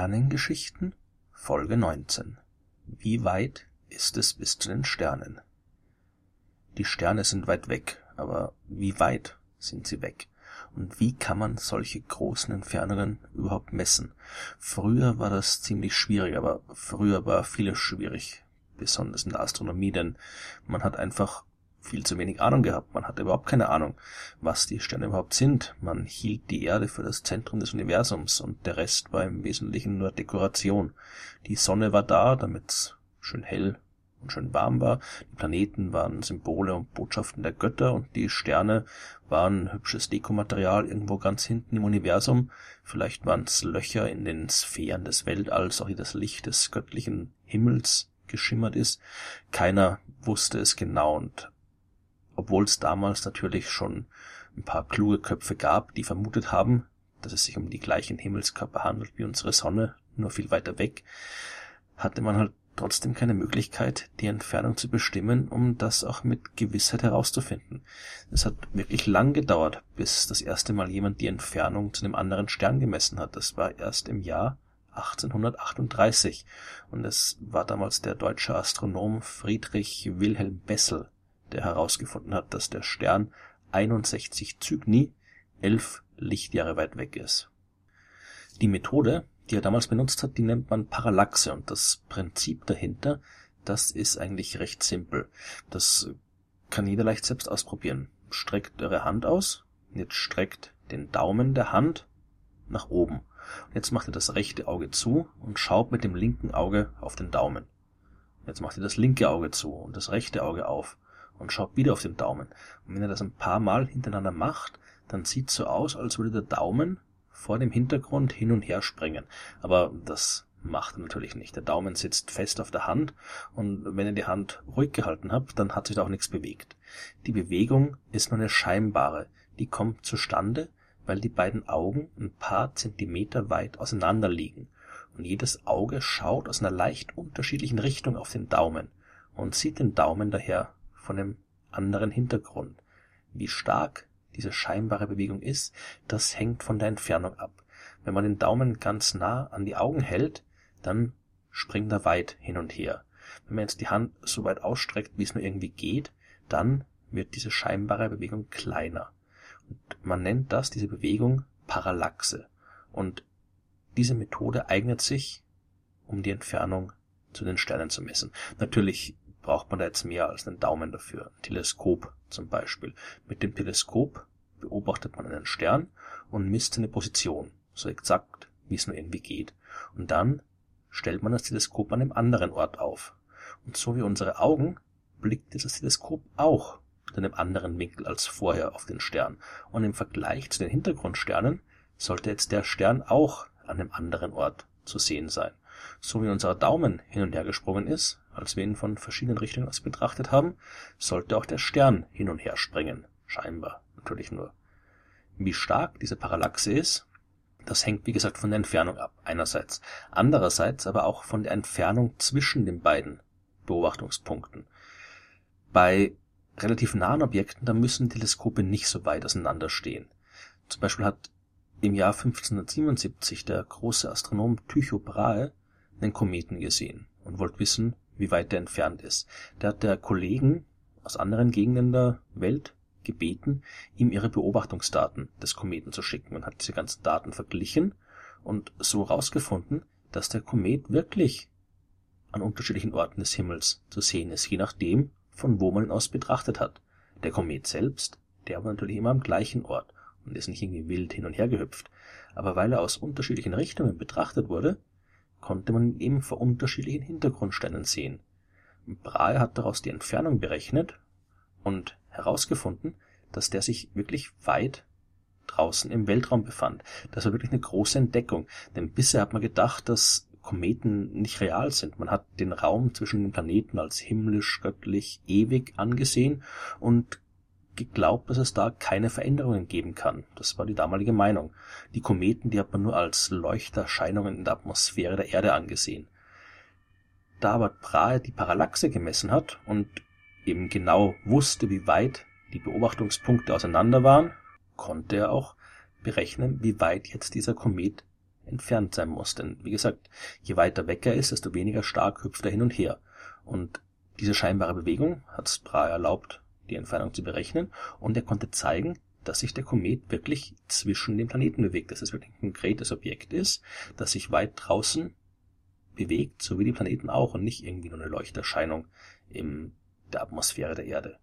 Sternengeschichten Folge 19 Wie weit ist es bis zu den Sternen? Die Sterne sind weit weg, aber wie weit sind sie weg? Und wie kann man solche großen Entfernungen überhaupt messen? Früher war das ziemlich schwierig, aber früher war vieles schwierig, besonders in der Astronomie, denn man hat einfach viel zu wenig Ahnung gehabt. Man hatte überhaupt keine Ahnung, was die Sterne überhaupt sind. Man hielt die Erde für das Zentrum des Universums und der Rest war im Wesentlichen nur Dekoration. Die Sonne war da, damit's schön hell und schön warm war. Die Planeten waren Symbole und Botschaften der Götter und die Sterne waren hübsches Dekomaterial irgendwo ganz hinten im Universum. Vielleicht waren's Löcher in den Sphären des Weltalls, auch die das Licht des göttlichen Himmels geschimmert ist. Keiner wusste es genau und obwohl es damals natürlich schon ein paar kluge Köpfe gab, die vermutet haben, dass es sich um die gleichen Himmelskörper handelt wie unsere Sonne, nur viel weiter weg, hatte man halt trotzdem keine Möglichkeit, die Entfernung zu bestimmen, um das auch mit Gewissheit herauszufinden. Es hat wirklich lang gedauert, bis das erste Mal jemand die Entfernung zu einem anderen Stern gemessen hat. Das war erst im Jahr 1838 und es war damals der deutsche Astronom Friedrich Wilhelm Bessel, der herausgefunden hat, dass der Stern 61 Cygni, elf Lichtjahre weit weg ist. Die Methode, die er damals benutzt hat, die nennt man Parallaxe und das Prinzip dahinter, das ist eigentlich recht simpel. Das kann jeder leicht selbst ausprobieren. Streckt eure Hand aus, jetzt streckt den Daumen der Hand nach oben. Jetzt macht ihr das rechte Auge zu und schaut mit dem linken Auge auf den Daumen. Jetzt macht ihr das linke Auge zu und das rechte Auge auf und schaut wieder auf den Daumen. Und wenn ihr das ein paar Mal hintereinander macht, dann sieht so aus, als würde der Daumen vor dem Hintergrund hin und her springen. Aber das macht er natürlich nicht. Der Daumen sitzt fest auf der Hand und wenn ihr die Hand ruhig gehalten habt, dann hat sich da auch nichts bewegt. Die Bewegung ist nur eine scheinbare. Die kommt zustande, weil die beiden Augen ein paar Zentimeter weit auseinander liegen. Und jedes Auge schaut aus einer leicht unterschiedlichen Richtung auf den Daumen und sieht den Daumen daher von dem anderen Hintergrund. Wie stark diese scheinbare Bewegung ist, das hängt von der Entfernung ab. Wenn man den Daumen ganz nah an die Augen hält, dann springt er weit hin und her. Wenn man jetzt die Hand so weit ausstreckt, wie es nur irgendwie geht, dann wird diese scheinbare Bewegung kleiner. Und man nennt das, diese Bewegung, Parallaxe. Und diese Methode eignet sich, um die Entfernung zu den Sternen zu messen. Natürlich braucht man da jetzt mehr als einen Daumen dafür. Ein Teleskop zum Beispiel. Mit dem Teleskop beobachtet man einen Stern und misst seine Position, so exakt, wie es nur irgendwie geht. Und dann stellt man das Teleskop an einem anderen Ort auf. Und so wie unsere Augen blickt dieses Teleskop auch in einem anderen Winkel als vorher auf den Stern. Und im Vergleich zu den Hintergrundsternen sollte jetzt der Stern auch an einem anderen Ort zu sehen sein. So wie unser Daumen hin und her gesprungen ist, als wir ihn von verschiedenen Richtungen aus betrachtet haben, sollte auch der Stern hin und her springen. Scheinbar. Natürlich nur. Wie stark diese Parallaxe ist, das hängt wie gesagt von der Entfernung ab, einerseits. Andererseits aber auch von der Entfernung zwischen den beiden Beobachtungspunkten. Bei relativ nahen Objekten, da müssen Teleskope nicht so weit auseinander stehen. Zum Beispiel hat im Jahr 1577 der große Astronom Tycho Brahe einen Kometen gesehen und wollte wissen, wie weit der entfernt ist. Der hat der Kollegen aus anderen Gegenden der Welt gebeten, ihm ihre Beobachtungsdaten des Kometen zu schicken und hat diese ganzen Daten verglichen und so herausgefunden, dass der Komet wirklich an unterschiedlichen Orten des Himmels zu sehen ist, je nachdem, von wo man ihn aus betrachtet hat. Der Komet selbst, der war natürlich immer am gleichen Ort und ist nicht irgendwie wild hin und her gehüpft. Aber weil er aus unterschiedlichen Richtungen betrachtet wurde, konnte man ihn eben vor unterschiedlichen Hintergrundsternen sehen. Brahe hat daraus die Entfernung berechnet und herausgefunden, dass der sich wirklich weit draußen im Weltraum befand. Das war wirklich eine große Entdeckung, denn bisher hat man gedacht, dass Kometen nicht real sind. Man hat den Raum zwischen den Planeten als himmlisch, göttlich, ewig angesehen und geglaubt, dass es da keine Veränderungen geben kann. Das war die damalige Meinung. Die Kometen, die hat man nur als Leuchterscheinungen in der Atmosphäre der Erde angesehen. Da aber Brahe die Parallaxe gemessen hat und eben genau wusste, wie weit die Beobachtungspunkte auseinander waren, konnte er auch berechnen, wie weit jetzt dieser Komet entfernt sein muss. Denn wie gesagt, je weiter weg er ist, desto weniger stark hüpft er hin und her. Und diese scheinbare Bewegung hat es Brahe erlaubt, die Entfernung zu berechnen, und er konnte zeigen, dass sich der Komet wirklich zwischen den Planeten bewegt, dass es wirklich ein konkretes Objekt ist, das sich weit draußen bewegt, so wie die Planeten auch, und nicht irgendwie nur eine Leuchterscheinung in der Atmosphäre der Erde.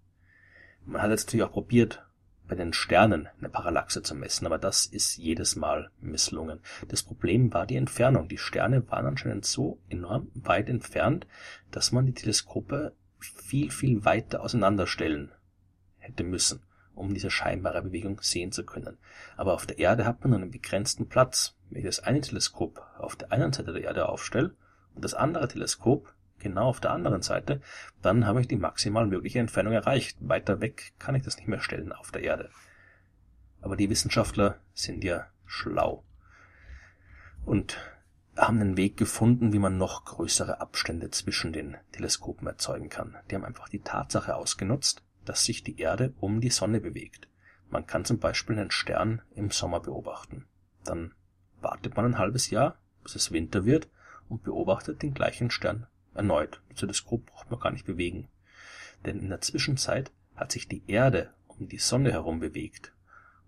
Man hat jetzt natürlich auch probiert, bei den Sternen eine Parallaxe zu messen, aber das ist jedes Mal misslungen. Das Problem war die Entfernung. Die Sterne waren anscheinend so enorm weit entfernt, dass man die Teleskope viel, viel weiter auseinanderstellen hätte müssen, um diese scheinbare Bewegung sehen zu können. Aber auf der Erde hat man einen begrenzten Platz. Wenn ich das eine Teleskop auf der einen Seite der Erde aufstelle und das andere Teleskop genau auf der anderen Seite, dann habe ich die maximal mögliche Entfernung erreicht. Weiter weg kann ich das nicht mehr stellen auf der Erde. Aber die Wissenschaftler sind ja schlau und haben einen Weg gefunden, wie man noch größere Abstände zwischen den Teleskopen erzeugen kann. Die haben einfach die Tatsache ausgenutzt, dass sich die Erde um die Sonne bewegt. Man kann zum Beispiel einen Stern im Sommer beobachten. Dann wartet man ein halbes Jahr, bis es Winter wird und beobachtet den gleichen Stern erneut. Das Teleskop braucht man gar nicht bewegen. Denn in der Zwischenzeit hat sich die Erde um die Sonne herum bewegt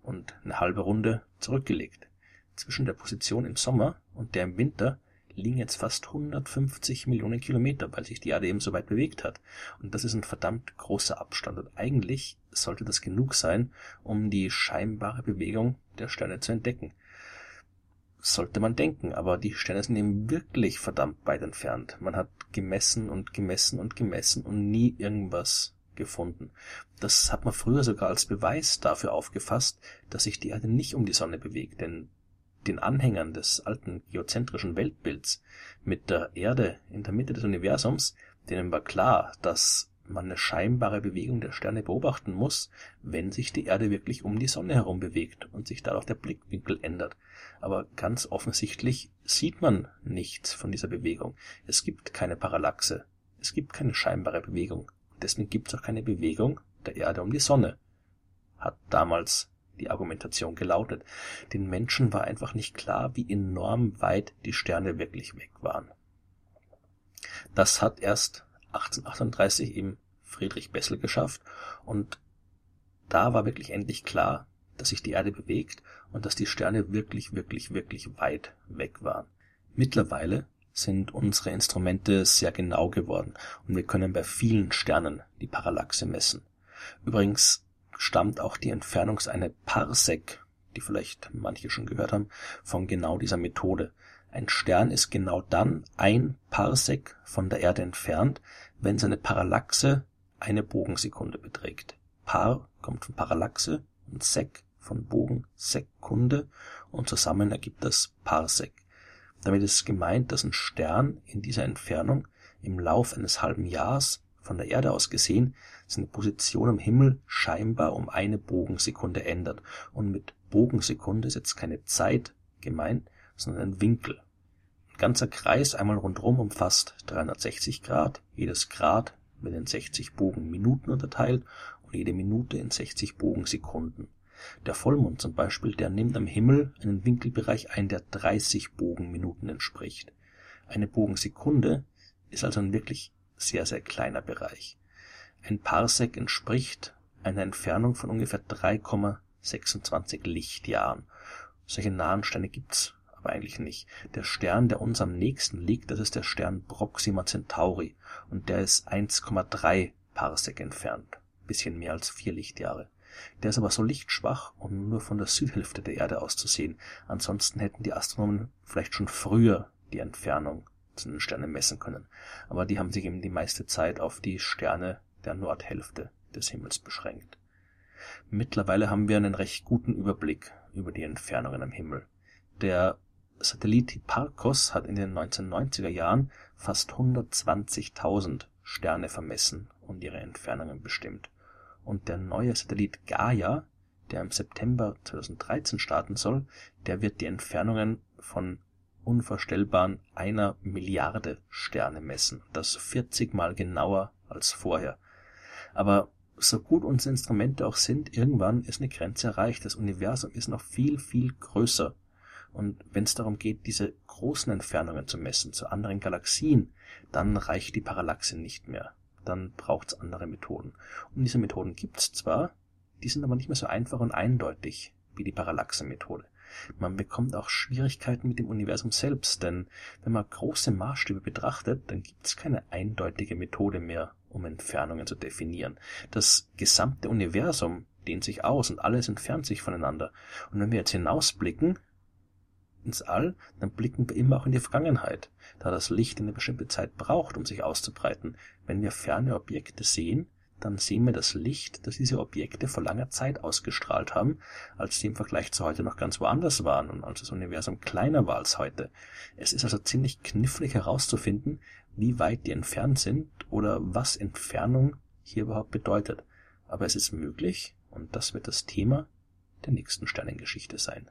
und eine halbe Runde zurückgelegt. Zwischen der Position im Sommer und der im Winter liegen jetzt fast 150 Millionen Kilometer, weil sich die Erde eben so weit bewegt hat. Und das ist ein verdammt großer Abstand. Und eigentlich sollte das genug sein, um die scheinbare Bewegung der Sterne zu entdecken sollte man denken, aber die Sterne sind eben wirklich verdammt weit entfernt. Man hat gemessen und gemessen und gemessen und nie irgendwas gefunden. Das hat man früher sogar als Beweis dafür aufgefasst, dass sich die Erde nicht um die Sonne bewegt, denn den Anhängern des alten geozentrischen Weltbilds mit der Erde in der Mitte des Universums, denen war klar, dass man eine scheinbare Bewegung der Sterne beobachten muss, wenn sich die Erde wirklich um die Sonne herum bewegt und sich dadurch der Blickwinkel ändert. Aber ganz offensichtlich sieht man nichts von dieser Bewegung. Es gibt keine Parallaxe. Es gibt keine scheinbare Bewegung. Deswegen gibt es auch keine Bewegung der Erde um die Sonne. Hat damals die Argumentation gelautet. Den Menschen war einfach nicht klar, wie enorm weit die Sterne wirklich weg waren. Das hat erst 1838 eben Friedrich Bessel geschafft und da war wirklich endlich klar, dass sich die Erde bewegt und dass die Sterne wirklich, wirklich, wirklich weit weg waren. Mittlerweile sind unsere Instrumente sehr genau geworden und wir können bei vielen Sternen die Parallaxe messen. Übrigens stammt auch die Entfernungseinheit Parsec, die vielleicht manche schon gehört haben, von genau dieser Methode. Ein Stern ist genau dann ein Parsec von der Erde entfernt, wenn seine Parallaxe eine Bogensekunde beträgt. Par kommt von Parallaxe und Sec von Bogensekunde und zusammen ergibt das Parsec. Damit ist gemeint, dass ein Stern in dieser Entfernung im Lauf eines halben Jahres von der Erde aus gesehen seine Position am Himmel scheinbar um eine Bogensekunde ändert. Und mit Bogensekunde ist jetzt keine Zeit gemeint, sondern ein Winkel. Ein ganzer Kreis einmal rundherum umfasst 360 Grad, jedes Grad wird in 60 Bogenminuten unterteilt und jede Minute in 60 Bogensekunden. Der Vollmond zum Beispiel, der nimmt am Himmel einen Winkelbereich ein, der 30 Bogenminuten entspricht. Eine Bogensekunde ist also ein wirklich sehr, sehr kleiner Bereich. Ein Parsec entspricht einer Entfernung von ungefähr 3,26 Lichtjahren. Solche nahen Sterne gibt's aber eigentlich nicht. Der Stern, der uns am nächsten liegt, das ist der Stern Proxima Centauri und der ist 1,3 Parsec entfernt, bisschen mehr als vier Lichtjahre. Der ist aber so lichtschwach, um nur von der Südhälfte der Erde aus zu sehen. Ansonsten hätten die Astronomen vielleicht schon früher die Entfernung zu den Sternen messen können. Aber die haben sich eben die meiste Zeit auf die Sterne der Nordhälfte des Himmels beschränkt. Mittlerweile haben wir einen recht guten Überblick über die Entfernungen am Himmel. Der Satellit Hipparcos hat in den 1990er Jahren fast 120.000 Sterne vermessen und ihre Entfernungen bestimmt. Und der neue Satellit Gaia, der im September 2013 starten soll, der wird die Entfernungen von unvorstellbaren einer Milliarde Sterne messen. Das 40 mal genauer als vorher. Aber so gut unsere Instrumente auch sind, irgendwann ist eine Grenze erreicht. Das Universum ist noch viel, viel größer Und wenn es darum geht, diese großen Entfernungen zu messen zu anderen Galaxien, dann reicht die Parallaxe nicht mehr. Dann braucht es andere Methoden. Und diese Methoden gibt es zwar, die sind aber nicht mehr so einfach und eindeutig wie die Parallaxenmethode. Man bekommt auch Schwierigkeiten mit dem Universum selbst, denn wenn man große Maßstäbe betrachtet, dann gibt es keine eindeutige Methode mehr, um Entfernungen zu definieren. Das gesamte Universum dehnt sich aus und alles entfernt sich voneinander. Und wenn wir jetzt hinausblicken ins All, dann blicken wir immer auch in die Vergangenheit, da das Licht eine bestimmte Zeit braucht, um sich auszubreiten. Wenn wir ferne Objekte sehen, dann sehen wir das Licht, das diese Objekte vor langer Zeit ausgestrahlt haben, als sie im Vergleich zu heute noch ganz woanders waren und als das Universum kleiner war als heute. Es ist also ziemlich knifflig herauszufinden, wie weit die entfernt sind oder was Entfernung hier überhaupt bedeutet. Aber es ist möglich, und das wird das Thema der nächsten Sternengeschichte sein.